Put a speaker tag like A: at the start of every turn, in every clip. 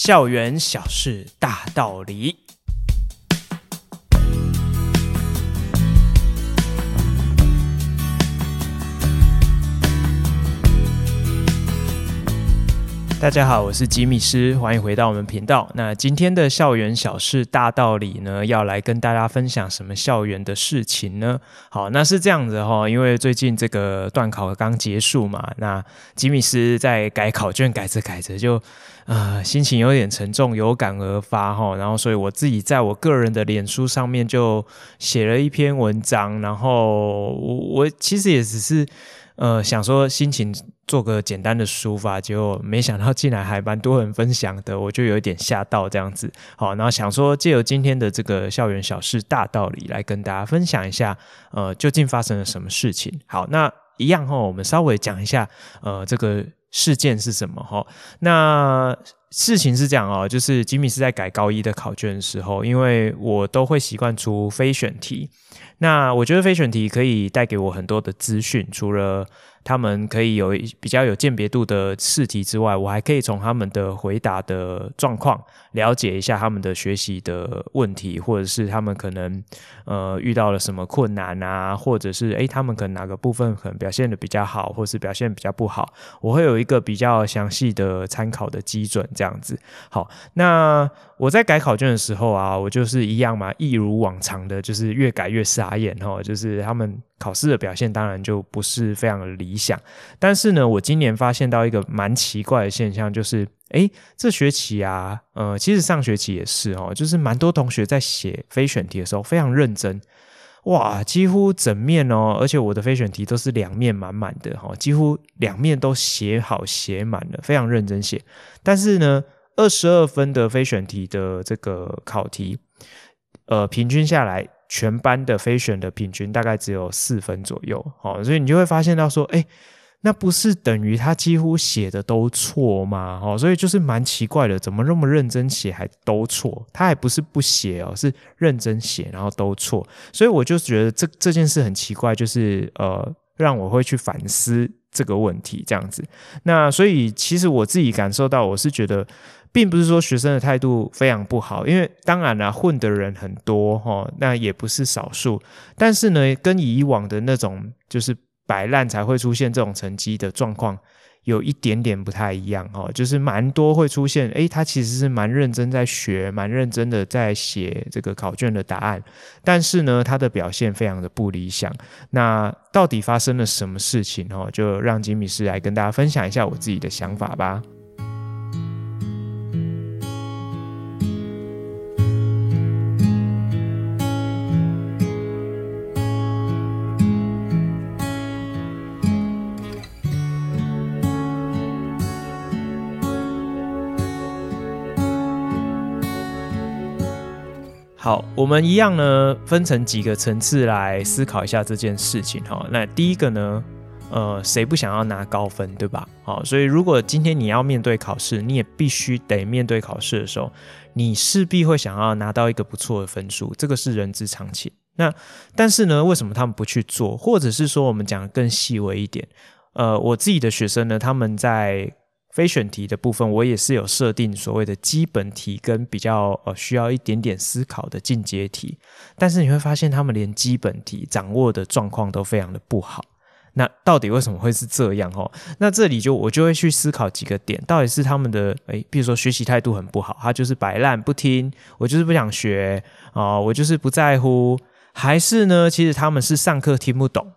A: 校园小事大道理。大家好，我是吉米斯，欢迎回到我们频道。那今天的校园小事大道理呢，要来跟大家分享什么校园的事情呢？好，那是这样子哈，因为最近这个段考刚结束嘛，那吉米斯在改考卷，改着改着就呃心情有点沉重，有感而发哈，然后所以我自己在我个人的脸书上面就写了一篇文章，然后我我其实也只是呃想说心情。做个简单的书法，结果没想到进来还蛮多人分享的，我就有一点吓到这样子。好，然后想说借由今天的这个校园小事大道理来跟大家分享一下，呃，究竟发生了什么事情？好，那一样哈，我们稍微讲一下，呃，这个事件是什么哈？那事情是这样哦，就是吉米是在改高一的考卷的时候，因为我都会习惯出非选题，那我觉得非选题可以带给我很多的资讯，除了他们可以有比较有鉴别度的试题之外，我还可以从他们的回答的状况了解一下他们的学习的问题，或者是他们可能呃遇到了什么困难啊，或者是诶他们可能哪个部分可能表现的比较好，或是表现比较不好，我会有一个比较详细的参考的基准这样子。好，那我在改考卷的时候啊，我就是一样嘛，一如往常的，就是越改越傻眼齁，就是他们。考试的表现当然就不是非常理想，但是呢，我今年发现到一个蛮奇怪的现象，就是，诶，这学期啊，呃，其实上学期也是哦，就是蛮多同学在写非选题的时候非常认真，哇，几乎整面哦，而且我的非选题都是两面满满的哈，几乎两面都写好写满了，非常认真写。但是呢，二十二分的非选题的这个考题，呃，平均下来。全班的非选的平均大概只有四分左右，好，所以你就会发现到说，哎，那不是等于他几乎写的都错吗？哦，所以就是蛮奇怪的，怎么那么认真写还都错？他还不是不写哦，是认真写然后都错，所以我就觉得这这件事很奇怪，就是呃，让我会去反思这个问题这样子。那所以其实我自己感受到，我是觉得。并不是说学生的态度非常不好，因为当然啦，混的人很多齁，那也不是少数。但是呢，跟以往的那种就是摆烂才会出现这种成绩的状况，有一点点不太一样哦，就是蛮多会出现，诶，他其实是蛮认真在学，蛮认真的在写这个考卷的答案，但是呢，他的表现非常的不理想。那到底发生了什么事情哦？就让吉米师来跟大家分享一下我自己的想法吧。好，我们一样呢，分成几个层次来思考一下这件事情哈。那第一个呢，呃，谁不想要拿高分，对吧？好，所以如果今天你要面对考试，你也必须得面对考试的时候，你势必会想要拿到一个不错的分数，这个是人之常情。那但是呢，为什么他们不去做？或者是说，我们讲更细微一点，呃，我自己的学生呢，他们在。非选题的部分，我也是有设定所谓的基本题跟比较呃需要一点点思考的进阶题，但是你会发现他们连基本题掌握的状况都非常的不好。那到底为什么会是这样？哦，那这里就我就会去思考几个点，到底是他们的诶，比如说学习态度很不好，他就是摆烂不听，我就是不想学啊，我就是不在乎，还是呢，其实他们是上课听不懂。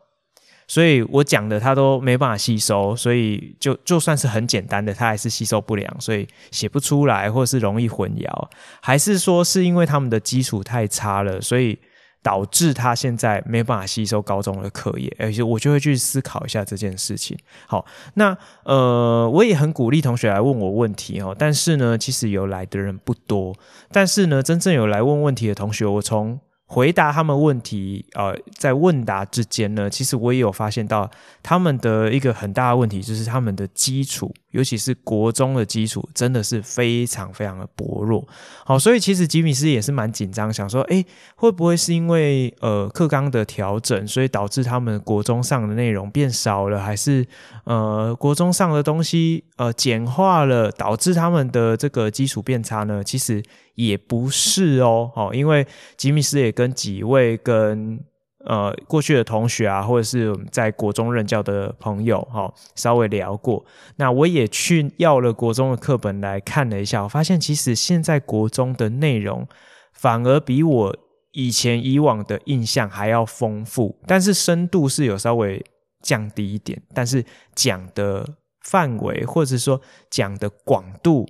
A: 所以我讲的他都没办法吸收，所以就就算是很简单的，他还是吸收不良，所以写不出来，或是容易混淆，还是说是因为他们的基础太差了，所以导致他现在没办法吸收高中的课业，而且我就会去思考一下这件事情。好，那呃，我也很鼓励同学来问我问题哦，但是呢，其实有来的人不多，但是呢，真正有来问问题的同学，我从回答他们问题，呃，在问答之间呢，其实我也有发现到他们的一个很大的问题，就是他们的基础尤其是国中的基础，真的是非常非常的薄弱。好，所以其实吉米斯也是蛮紧张，想说，诶，会不会是因为呃课纲的调整，所以导致他们国中上的内容变少了，还是呃国中上的东西呃简化了，导致他们的这个基础变差呢？其实也不是哦。好，因为吉米斯也跟几位跟呃，过去的同学啊，或者是在国中任教的朋友，哈，稍微聊过。那我也去要了国中的课本来看了一下，我发现其实现在国中的内容反而比我以前以往的印象还要丰富，但是深度是有稍微降低一点，但是讲的范围或者说讲的广度。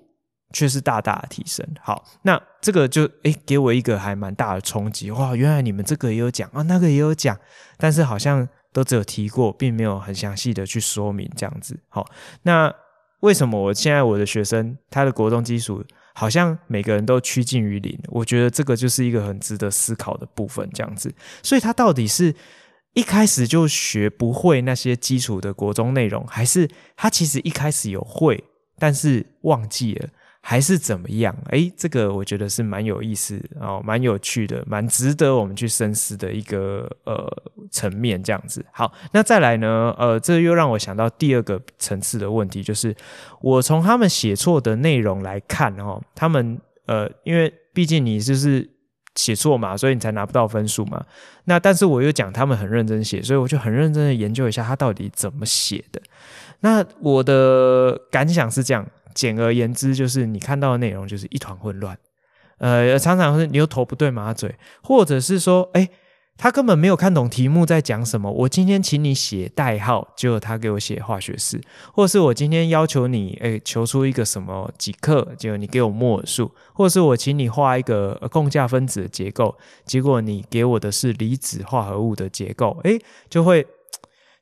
A: 却是大大的提升。好，那这个就诶给我一个还蛮大的冲击哇！原来你们这个也有讲啊，那个也有讲，但是好像都只有提过，并没有很详细的去说明这样子。好，那为什么我现在我的学生他的国中基础好像每个人都趋近于零？我觉得这个就是一个很值得思考的部分，这样子。所以他到底是一开始就学不会那些基础的国中内容，还是他其实一开始有会，但是忘记了？还是怎么样？诶，这个我觉得是蛮有意思哦，蛮有趣的，蛮值得我们去深思的一个呃层面。这样子，好，那再来呢？呃，这又让我想到第二个层次的问题，就是我从他们写错的内容来看，哦，他们呃，因为毕竟你就是写错嘛，所以你才拿不到分数嘛。那但是我又讲他们很认真写，所以我就很认真的研究一下他到底怎么写的。那我的感想是这样。简而言之，就是你看到的内容就是一团混乱，呃，常常是你又头不对马嘴，或者是说，哎，他根本没有看懂题目在讲什么。我今天请你写代号，结果他给我写化学式，或是我今天要求你，哎，求出一个什么几克，结果你给我摩尔数，或是我请你画一个共价分子的结构，结果你给我的是离子化合物的结构，哎，就会。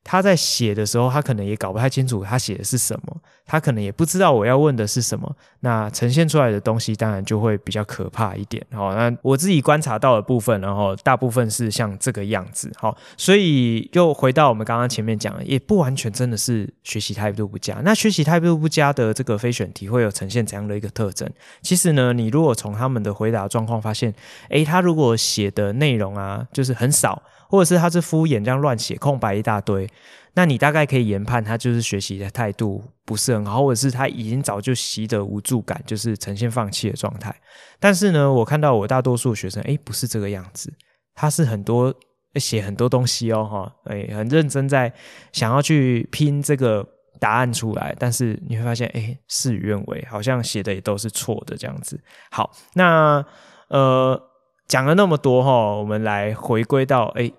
A: 他在写的时候，他可能也搞不太清楚他写的是什么，他可能也不知道我要问的是什么。那呈现出来的东西当然就会比较可怕一点。好，那我自己观察到的部分，然后大部分是像这个样子。好，所以又回到我们刚刚前面讲的，也不完全真的是学习态度不佳。那学习态度不佳的这个非选题会有呈现怎样的一个特征？其实呢，你如果从他们的回答状况发现，诶，他如果写的内容啊，就是很少。或者是他是敷衍这样乱写，空白一大堆，那你大概可以研判他就是学习的态度不是很好，或者是他已经早就习得无助感，就是呈现放弃的状态。但是呢，我看到我大多数学生，诶，不是这个样子，他是很多写很多东西哦，哈，诶，很认真在想要去拼这个答案出来，但是你会发现，诶，事与愿违，好像写的也都是错的这样子。好，那呃。讲了那么多哈，我们来回归到哎，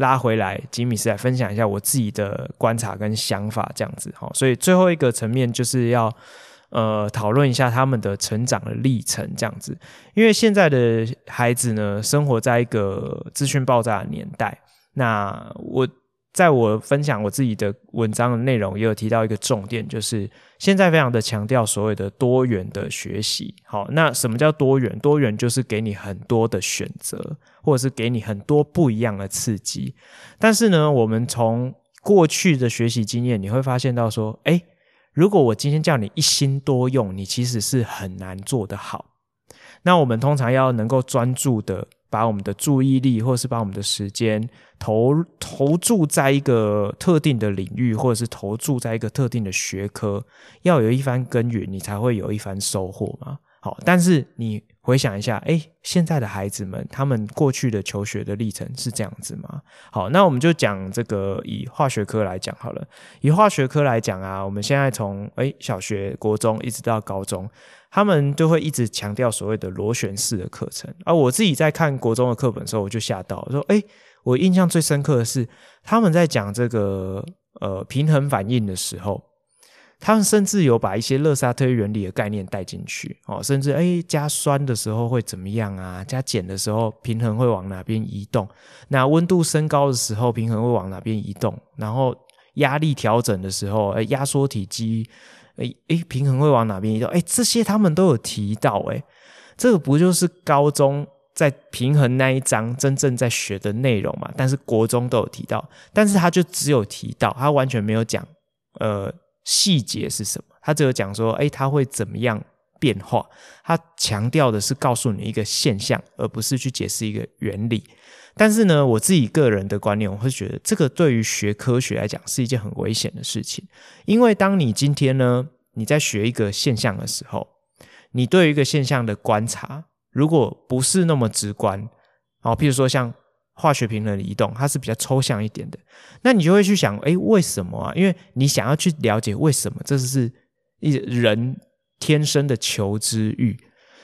A: 拉回来，吉米斯来分享一下我自己的观察跟想法，这样子哈。所以最后一个层面就是要呃讨论一下他们的成长的历程，这样子。因为现在的孩子呢，生活在一个资讯爆炸的年代，那我。在我分享我自己的文章的内容，也有提到一个重点，就是现在非常的强调所谓的多元的学习。好，那什么叫多元？多元就是给你很多的选择，或者是给你很多不一样的刺激。但是呢，我们从过去的学习经验，你会发现到说，诶，如果我今天叫你一心多用，你其实是很难做得好。那我们通常要能够专注的。把我们的注意力，或是把我们的时间投投注在一个特定的领域，或者是投注在一个特定的学科，要有一番耕耘，你才会有一番收获嘛。好，但是你回想一下，诶，现在的孩子们，他们过去的求学的历程是这样子吗？好，那我们就讲这个以化学科来讲好了。以化学科来讲啊，我们现在从诶小学、国中一直到高中，他们都会一直强调所谓的螺旋式的课程。而我自己在看国中的课本的时候，我就吓到，说，诶，我印象最深刻的是他们在讲这个呃平衡反应的时候。他们甚至有把一些勒沙特原理的概念带进去哦，甚至诶加酸的时候会怎么样啊？加碱的时候平衡会往哪边移动？那温度升高的时候平衡会往哪边移动？然后压力调整的时候，诶压缩体积，诶诶平衡会往哪边移动？诶这些他们都有提到，诶这个不就是高中在平衡那一章真正在学的内容嘛？但是国中都有提到，但是他就只有提到，他完全没有讲，呃。细节是什么，他只有讲说，哎，它会怎么样变化。他强调的是告诉你一个现象，而不是去解释一个原理。但是呢，我自己个人的观念，我会觉得这个对于学科学来讲是一件很危险的事情，因为当你今天呢，你在学一个现象的时候，你对于一个现象的观察，如果不是那么直观，好，譬如说像化学平衡的移动，它是比较抽象一点的，那你就会去想，诶，为什么啊？因为你想要去了解为什么，这是一人天生的求知欲。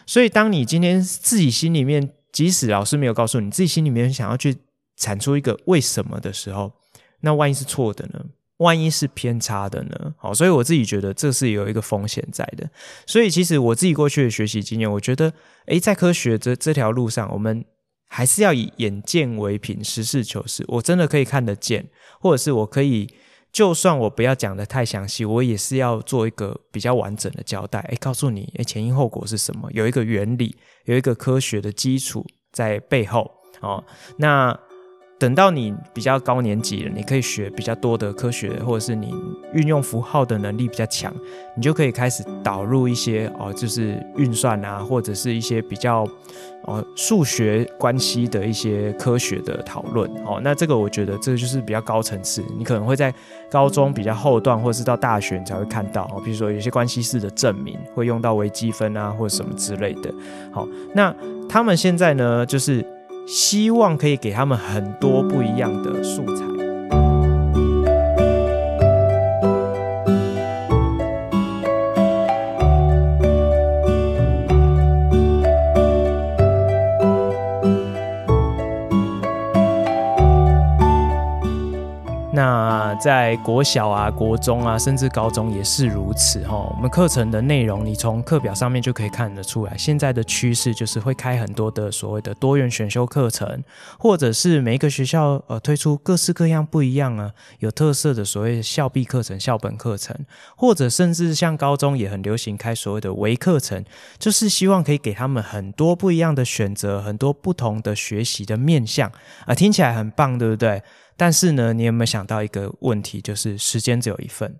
A: 所以，当你今天自己心里面，即使老师没有告诉你，自己心里面想要去产出一个为什么的时候，那万一是错的呢？万一是偏差的呢？好，所以我自己觉得这是有一个风险在的。所以，其实我自己过去的学习经验，我觉得，诶，在科学这这条路上，我们还是要以眼见为凭，实事求是。我真的可以看得见，或者是我可以。就算我不要讲的太详细，我也是要做一个比较完整的交代。诶，告诉你，诶，前因后果是什么？有一个原理，有一个科学的基础在背后。哦，那。等到你比较高年级了，你可以学比较多的科学，或者是你运用符号的能力比较强，你就可以开始导入一些哦，就是运算啊，或者是一些比较哦数学关系的一些科学的讨论哦。那这个我觉得这个就是比较高层次，你可能会在高中比较后段，或者是到大学你才会看到哦。比如说有些关系式的证明会用到微积分啊，或者什么之类的。好，那他们现在呢，就是。希望可以给他们很多不一样的素材。在国小啊、国中啊，甚至高中也是如此哈。我们课程的内容，你从课表上面就可以看得出来。现在的趋势就是会开很多的所谓的多元选修课程，或者是每一个学校呃推出各式各样不一样啊有特色的所谓校必课程、校本课程，或者甚至像高中也很流行开所谓的微课程，就是希望可以给他们很多不一样的选择，很多不同的学习的面向啊，听起来很棒，对不对？但是呢，你有没有想到一个问题，就是时间只有一份。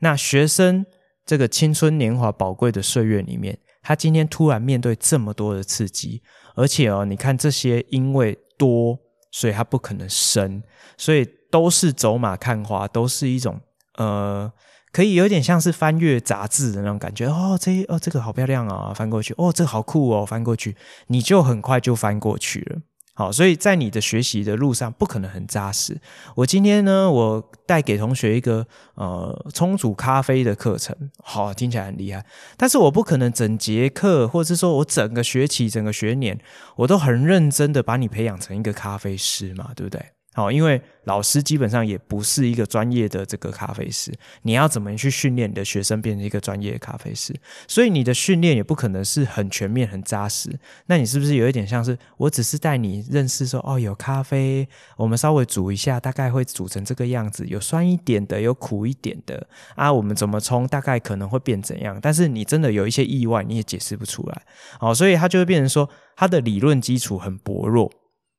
A: 那学生这个青春年华宝贵的岁月里面，他今天突然面对这么多的刺激，而且哦，你看这些因为多，所以他不可能生，所以都是走马看花，都是一种呃，可以有点像是翻阅杂志的那种感觉。哦，这哦这个好漂亮啊，翻过去。哦，这个好酷哦，翻过去，你就很快就翻过去了。好，所以在你的学习的路上不可能很扎实。我今天呢，我带给同学一个呃冲煮咖啡的课程，好，听起来很厉害。但是我不可能整节课，或者是说我整个学期、整个学年，我都很认真的把你培养成一个咖啡师嘛，对不对？好，因为老师基本上也不是一个专业的这个咖啡师，你要怎么去训练你的学生变成一个专业的咖啡师？所以你的训练也不可能是很全面、很扎实。那你是不是有一点像是我只是带你认识说，哦，有咖啡，我们稍微煮一下，大概会煮成这个样子，有酸一点的，有苦一点的啊，我们怎么冲，大概可能会变怎样？但是你真的有一些意外，你也解释不出来。好，所以它就会变成说，它的理论基础很薄弱。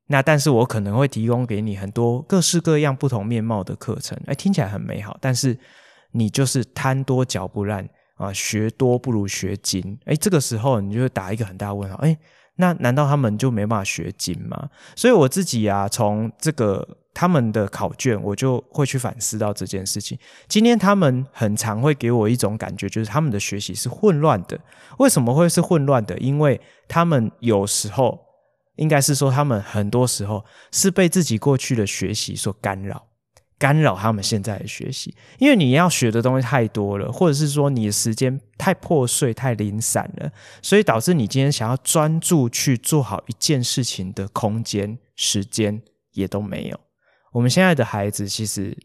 A: 那但是我可能会提供给你很多各式各样不同面貌的课程，哎，听起来很美好。但是你就是贪多嚼不烂啊，学多不如学精。哎，这个时候你就会打一个很大问号。哎，那难道他们就没办法学精吗？所以我自己啊，从这个他们的考卷，我就会去反思到这件事情。今天他们很常会给我一种感觉，就是他们的学习是混乱的。为什么会是混乱的？因为他们有时候。应该是说，他们很多时候是被自己过去的学习所干扰，干扰他们现在的学习。因为你要学的东西太多了，或者是说你的时间太破碎、太零散了，所以导致你今天想要专注去做好一件事情的空间、时间也都没有。我们现在的孩子，其实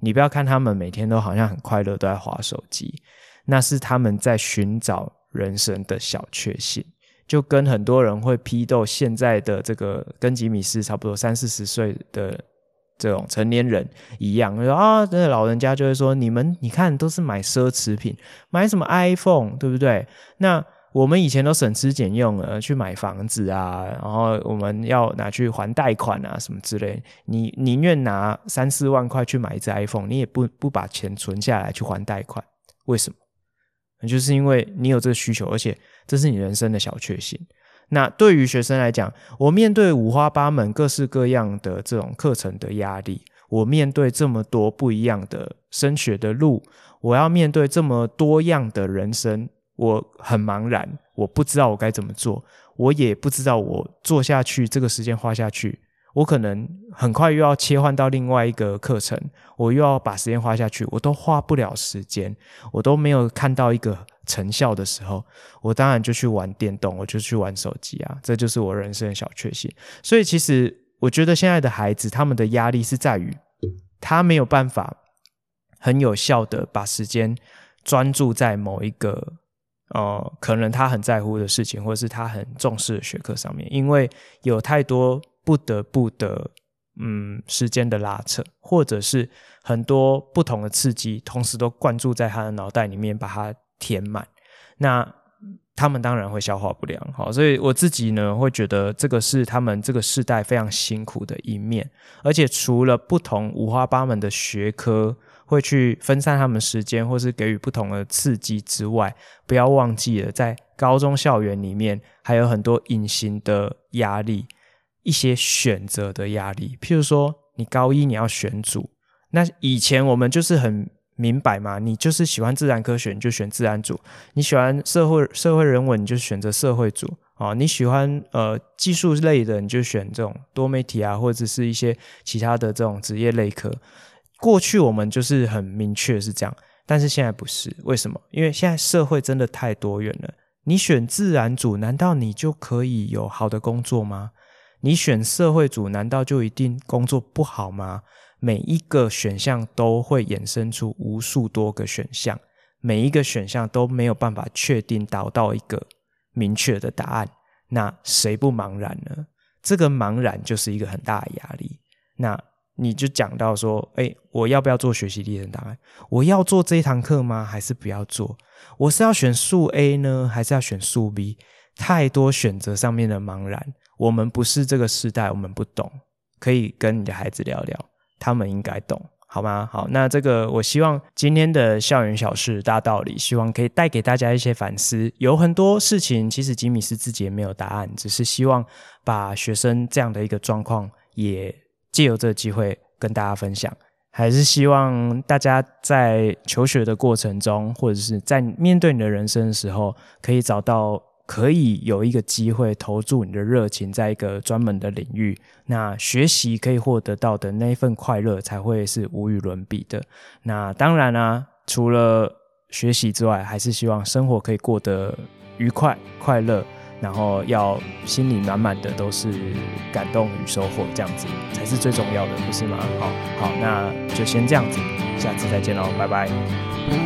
A: 你不要看他们每天都好像很快乐，都在划手机，那是他们在寻找人生的小确幸。就跟很多人会批斗现在的这个跟吉米斯差不多三四十岁的这种成年人一样，说啊，那老人家就会说，你们你看都是买奢侈品，买什么 iPhone，对不对？那我们以前都省吃俭用了去买房子啊，然后我们要拿去还贷款啊什么之类，你宁愿拿三四万块去买一只 iPhone，你也不不把钱存下来去还贷款，为什么？就是因为你有这个需求，而且这是你人生的小确幸。那对于学生来讲，我面对五花八门、各式各样的这种课程的压力，我面对这么多不一样的升学的路，我要面对这么多样的人生，我很茫然，我不知道我该怎么做，我也不知道我做下去这个时间花下去，我可能很快又要切换到另外一个课程，我又要把时间花下去，我都花不了时间，我都没有看到一个。成效的时候，我当然就去玩电动，我就去玩手机啊，这就是我人生的小确幸。所以，其实我觉得现在的孩子，他们的压力是在于他没有办法很有效的把时间专注在某一个呃，可能他很在乎的事情，或者是他很重视的学科上面，因为有太多不得不的嗯时间的拉扯，或者是很多不同的刺激，同时都灌注在他的脑袋里面，把它。填满，那他们当然会消化不良，好，所以我自己呢会觉得这个是他们这个世代非常辛苦的一面，而且除了不同五花八门的学科会去分散他们时间，或是给予不同的刺激之外，不要忘记了在高中校园里面还有很多隐形的压力，一些选择的压力，譬如说你高一你要选组，那以前我们就是很。明白嘛？你就是喜欢自然科学，你就选自然组；你喜欢社会社会人文，你就选择社会组啊；你喜欢呃技术类的，你就选这种多媒体啊，或者是一些其他的这种职业类科。过去我们就是很明确是这样，但是现在不是。为什么？因为现在社会真的太多元了。你选自然组，难道你就可以有好的工作吗？你选社会组，难道就一定工作不好吗？每一个选项都会衍生出无数多个选项，每一个选项都没有办法确定导到一个明确的答案。那谁不茫然呢？这个茫然就是一个很大的压力。那你就讲到说，哎，我要不要做学习历程档案？我要做这一堂课吗？还是不要做？我是要选数 A 呢，还是要选数 B？太多选择上面的茫然，我们不是这个时代，我们不懂。可以跟你的孩子聊聊。他们应该懂，好吗？好，那这个我希望今天的校园小事大道理，希望可以带给大家一些反思。有很多事情，其实吉米师自己也没有答案，只是希望把学生这样的一个状况，也借由这个机会跟大家分享。还是希望大家在求学的过程中，或者是在面对你的人生的时候，可以找到。可以有一个机会投注你的热情在一个专门的领域，那学习可以获得到的那一份快乐才会是无与伦比的。那当然啊，除了学习之外，还是希望生活可以过得愉快、快乐，然后要心里满满的都是感动与收获，这样子才是最重要的，不是吗？好，好，那就先这样子，下次再见喽，拜拜。